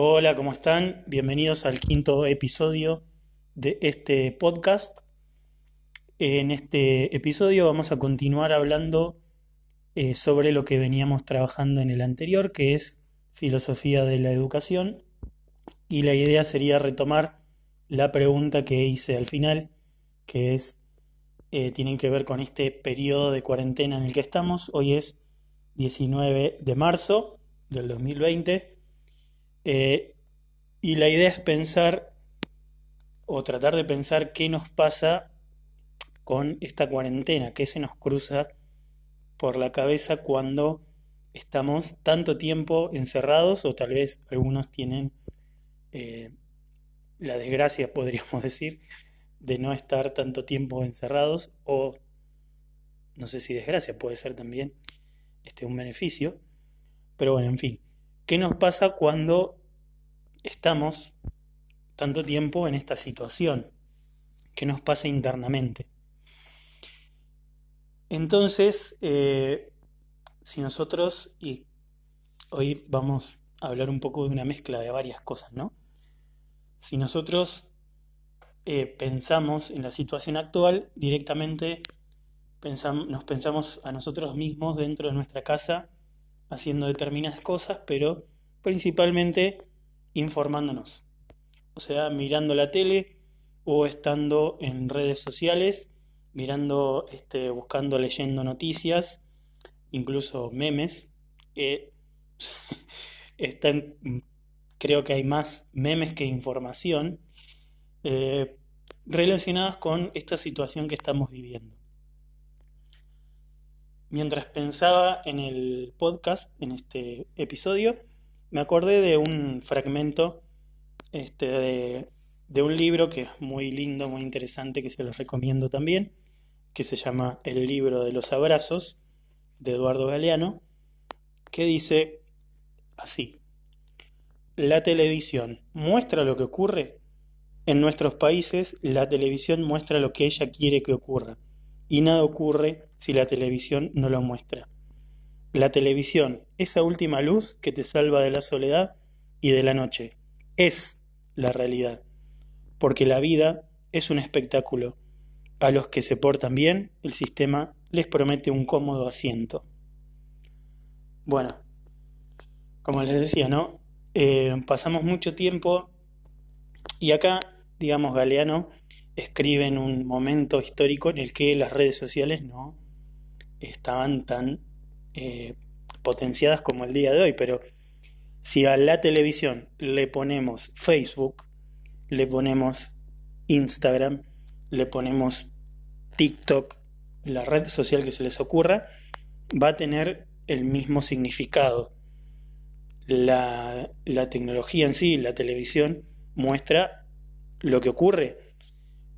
Hola, ¿cómo están? Bienvenidos al quinto episodio de este podcast. En este episodio vamos a continuar hablando eh, sobre lo que veníamos trabajando en el anterior, que es filosofía de la educación. Y la idea sería retomar la pregunta que hice al final, que es, eh, tienen que ver con este periodo de cuarentena en el que estamos. Hoy es 19 de marzo del 2020 eh, y la idea es pensar o tratar de pensar qué nos pasa con esta cuarentena, qué se nos cruza por la cabeza cuando estamos tanto tiempo encerrados o tal vez algunos tienen eh, la desgracia, podríamos decir, de no estar tanto tiempo encerrados o no sé si desgracia puede ser también este, un beneficio, pero bueno, en fin, ¿qué nos pasa cuando estamos tanto tiempo en esta situación que nos pasa internamente. Entonces, eh, si nosotros, y hoy vamos a hablar un poco de una mezcla de varias cosas, ¿no? Si nosotros eh, pensamos en la situación actual, directamente nos pensamos a nosotros mismos dentro de nuestra casa haciendo determinadas cosas, pero principalmente informándonos. O sea, mirando la tele o estando en redes sociales, mirando, este, buscando, leyendo noticias, incluso memes. están, creo que hay más memes que información eh, relacionadas con esta situación que estamos viviendo. Mientras pensaba en el podcast, en este episodio, me acordé de un fragmento este, de, un libro que es muy lindo, muy interesante, que se los recomiendo también, que se llama El libro de los abrazos, de Eduardo Galeano, que dice así, la televisión muestra lo que ocurre. En nuestros países la televisión muestra lo que ella quiere que ocurra, y nada ocurre si la televisión no lo muestra. La televisión, esa última luz que te salva de la soledad y de la noche, es la realidad, porque la vida es un espectáculo. A los que se portan bien, el sistema les promete un cómodo asiento. Bueno, como les decía, ¿no? Eh, pasamos mucho tiempo y acá, digamos, Galeano escribe en un momento histórico en el que las redes sociales no estaban tan eh, potenciadas como el día de hoy, pero si a la televisión le ponemos Facebook, le ponemos Instagram, le ponemos TikTok, la red social que se les ocurra, va a tener el mismo significado. La, la tecnología en sí, la televisión, muestra lo que ocurre.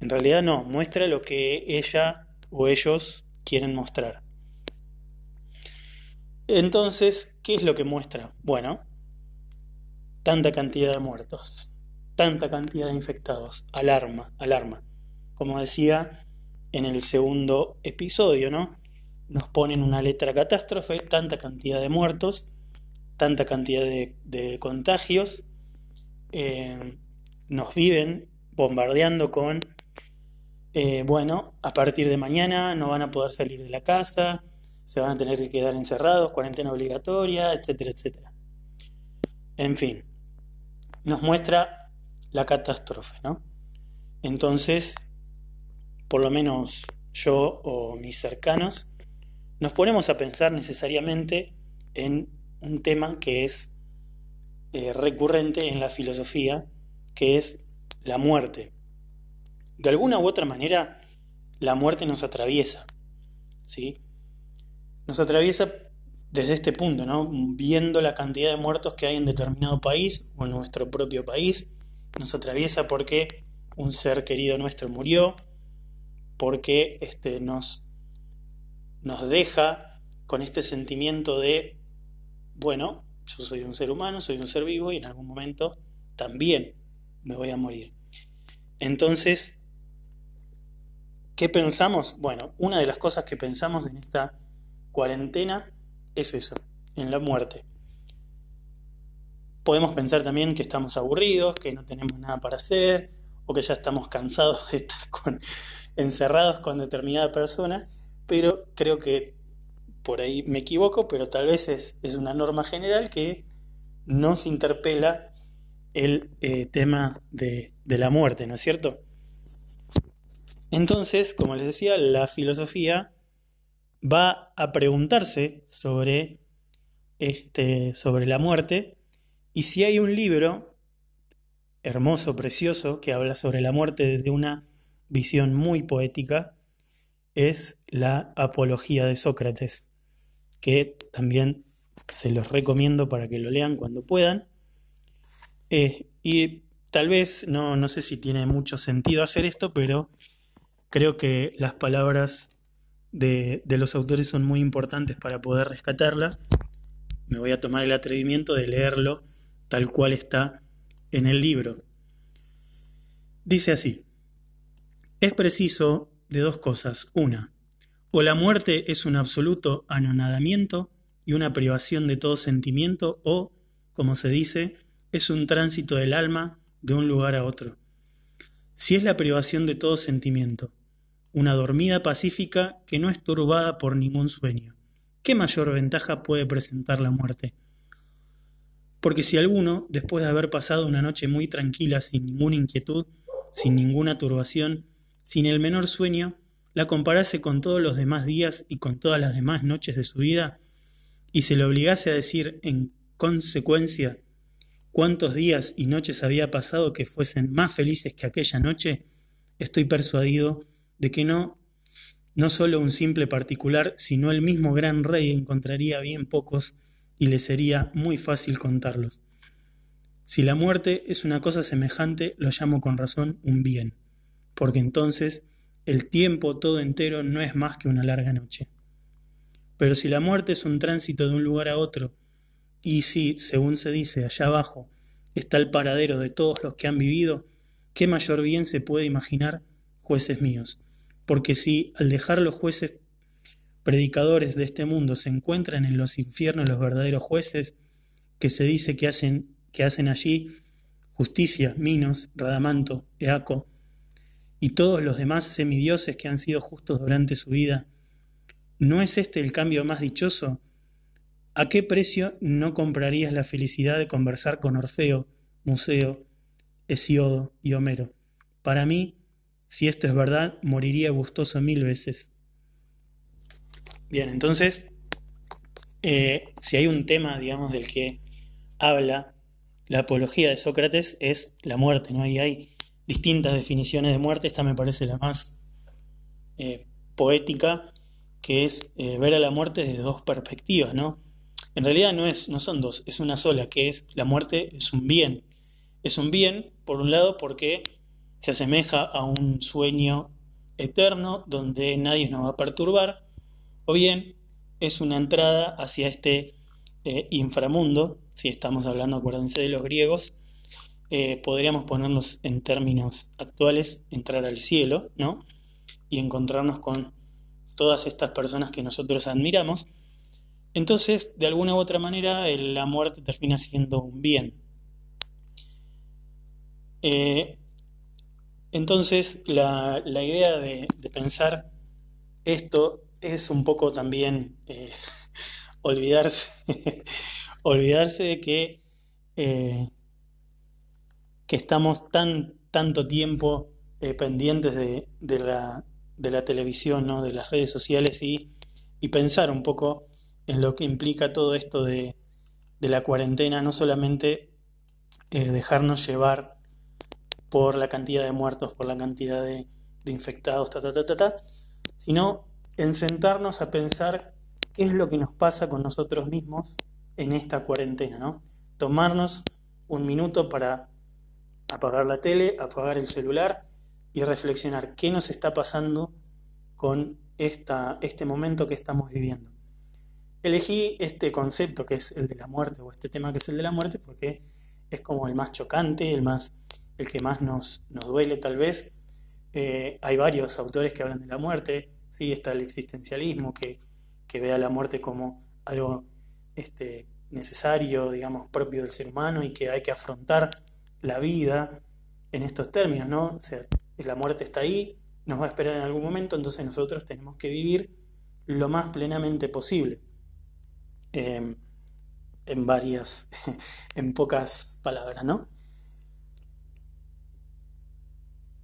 En realidad no, muestra lo que ella o ellos quieren mostrar. Entonces, ¿qué es lo que muestra? Bueno, tanta cantidad de muertos, tanta cantidad de infectados, alarma, alarma. Como decía en el segundo episodio, ¿no? Nos ponen una letra catástrofe, tanta cantidad de muertos, tanta cantidad de, contagios, eh, nos viven bombardeando con, eh, bueno, a partir de mañana no van a poder salir de la casa, se van a tener que quedar encerrados, cuarentena obligatoria, etcétera, etcétera. En fin, nos muestra la catástrofe, ¿no? Entonces, por lo menos yo o mis cercanos, nos ponemos a pensar necesariamente en un tema que es eh, recurrente en la filosofía, que es la muerte. De alguna u otra manera, la muerte nos atraviesa, ¿sí? Nos atraviesa desde este punto, ¿no? Viendo la cantidad de muertos que hay en determinado país o en nuestro propio país, nos atraviesa porque un ser querido nuestro murió, porque este, nos, nos deja con este sentimiento de, bueno, yo soy un ser humano, soy un ser vivo y en algún momento también me voy a morir. Entonces, ¿qué pensamos? Bueno, una de las cosas que pensamos en esta cuarentena es eso, en la muerte. podemos pensar también que estamos aburridos, que no tenemos nada para hacer, o que ya estamos cansados de estar encerrados con determinada persona, pero creo que por ahí me equivoco, pero tal vez es, es una norma general que nos interpela el eh, tema de, de la muerte, ¿no es cierto? Entonces, como les decía, la filosofía va a preguntarse sobre, este, sobre la muerte y si hay un libro hermoso, precioso, que habla sobre la muerte desde una visión muy poética, es la Apología de Sócrates, que también se los recomiendo para que lo lean cuando puedan. Eh, y tal vez, no, no sé si tiene mucho sentido hacer esto, pero creo que las palabras de, de los autores son muy importantes para poder rescatarlas. Me voy a tomar el atrevimiento de leerlo tal cual está en el libro. Dice así, es preciso de dos cosas. Una, o la muerte es un absoluto anonadamiento y una privación de todo sentimiento, o, como se dice, es un tránsito del alma de un lugar a otro. Si es la privación de todo sentimiento, una dormida pacífica que no es turbada por ningún sueño, ¿qué mayor ventaja puede presentar la muerte? Porque si alguno, después de haber pasado una noche muy tranquila, sin ninguna inquietud, sin ninguna turbación, sin el menor sueño, la comparase con todos los demás días y con todas las demás noches de su vida, y se le obligase a decir en consecuencia cuántos días y noches había pasado que fuesen más felices que aquella noche, estoy persuadido de que no, no solo un simple particular, sino el mismo gran rey encontraría bien pocos y le sería muy fácil contarlos. Si la muerte es una cosa semejante, lo llamo con razón un bien, porque entonces el tiempo todo entero no es más que una larga noche. Pero si la muerte es un tránsito de un lugar a otro, y si, según se dice allá abajo, está el paradero de todos los que han vivido, ¿qué mayor bien se puede imaginar, jueces míos? Porque si, al dejar los jueces predicadores de este mundo se encuentran en los infiernos los verdaderos jueces, que se dice que hacen, que hacen allí justicia, Minos, Radamanto, Eaco, y todos los demás semidioses que han sido justos durante su vida, ¿no es este el cambio más dichoso? ¿A qué precio no comprarías la felicidad de conversar con Orfeo, Museo, Hesiodo y Homero? Para mí, si esto es verdad, moriría gustoso mil veces. Bien, entonces, eh, si hay un tema, digamos, del que habla la apología de Sócrates, es la muerte, ¿no? Y hay distintas definiciones de muerte, esta me parece la más eh, poética, que es eh, ver a la muerte desde dos perspectivas, ¿no? En realidad no, es, no son dos, es una sola, que es la muerte es un bien. Es un bien, por un lado, porque se asemeja a un sueño eterno donde nadie nos va a perturbar, o bien es una entrada hacia este eh, inframundo, si estamos hablando, acuérdense de los griegos, eh, podríamos ponernos en términos actuales, entrar al cielo, ¿no? Y encontrarnos con todas estas personas que nosotros admiramos. Entonces, de alguna u otra manera, la muerte termina siendo un bien. Eh, entonces, la, idea de, de pensar esto es un poco también eh, olvidarse, olvidarse de que, eh, que estamos tan tanto tiempo eh, pendientes de, la, de, la, televisión, ¿no? de las redes sociales y, y, pensar un poco en lo que implica todo esto de, de la cuarentena, no solamente dejarnos llevar por la cantidad de muertos, por la cantidad de, infectados, ta, ta, ta, ta, ta, sino en sentarnos a pensar qué es lo que nos pasa con nosotros mismos en esta cuarentena, ¿no? Tomarnos un minuto para apagar la tele, apagar el celular y reflexionar qué nos está pasando con esta, este momento que estamos viviendo. Elegí este concepto que es el de la muerte o este tema que es el de la muerte porque es como el más chocante, el, más, el que más nos, duele tal vez. Eh, hay varios autores que hablan de la muerte, Sí, está el existencialismo que, ve a la muerte como algo este, necesario, digamos, propio del ser humano y que hay que afrontar la vida en estos términos, ¿no? O sea, la muerte está ahí, nos va a esperar en algún momento, entonces nosotros tenemos que vivir lo más plenamente posible. Em, en varias, en pocas palabras, ¿no?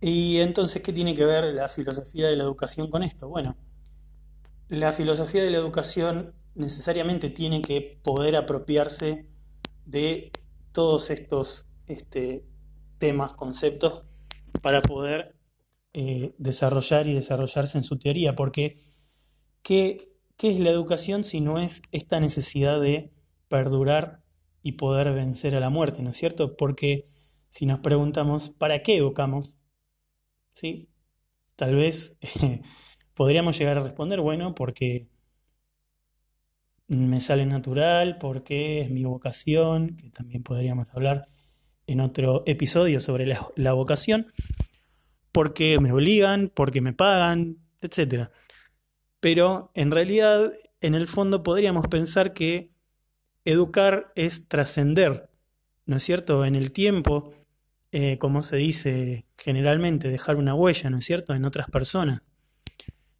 Y entonces, ¿qué tiene que ver la filosofía de la educación con esto? Bueno, la filosofía de la educación necesariamente tiene que poder apropiarse de todos estos este, temas, conceptos, para poder eh, desarrollar y desarrollarse en su teoría, porque ¿qué, ¿qué es la educación si no es esta necesidad de perdurar y poder vencer a la muerte, ¿no es cierto? Porque si nos preguntamos, ¿para qué educamos? ¿Sí? Tal vez podríamos llegar a responder, bueno, porque me sale natural, porque es mi vocación, que también podríamos hablar en otro episodio sobre la, vocación, porque me obligan, porque me pagan, etc. Pero en realidad, en el fondo, podríamos pensar que educar es trascender, ¿no es cierto? En el tiempo, eh, como se dice generalmente, dejar una huella, ¿no es cierto?, en otras personas.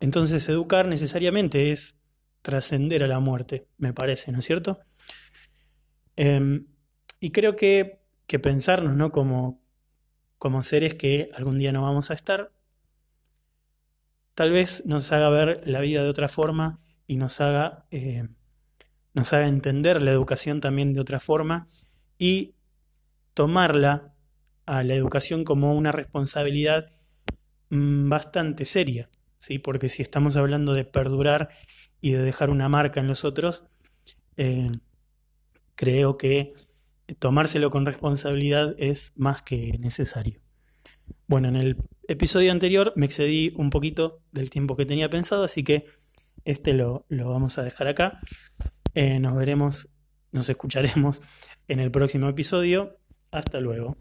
Entonces, educar necesariamente es trascender a la muerte, me parece, ¿no es cierto? Em, y creo que, que pensarnos, ¿no? Como, como seres que algún día no vamos a estar, tal vez nos haga ver la vida de otra forma y nos haga, eh, nos haga entender la educación también de otra forma y tomarla a la educación como una responsabilidad mm, bastante seria, ¿sí? porque si estamos hablando de perdurar y de dejar una marca en los otros, eh, creo que tomárselo con responsabilidad es más que necesario. Bueno, en el episodio anterior me excedí un poquito del tiempo que tenía pensado, así que este lo, vamos a dejar acá. Eh, nos veremos, nos escucharemos en el próximo episodio. Hasta luego.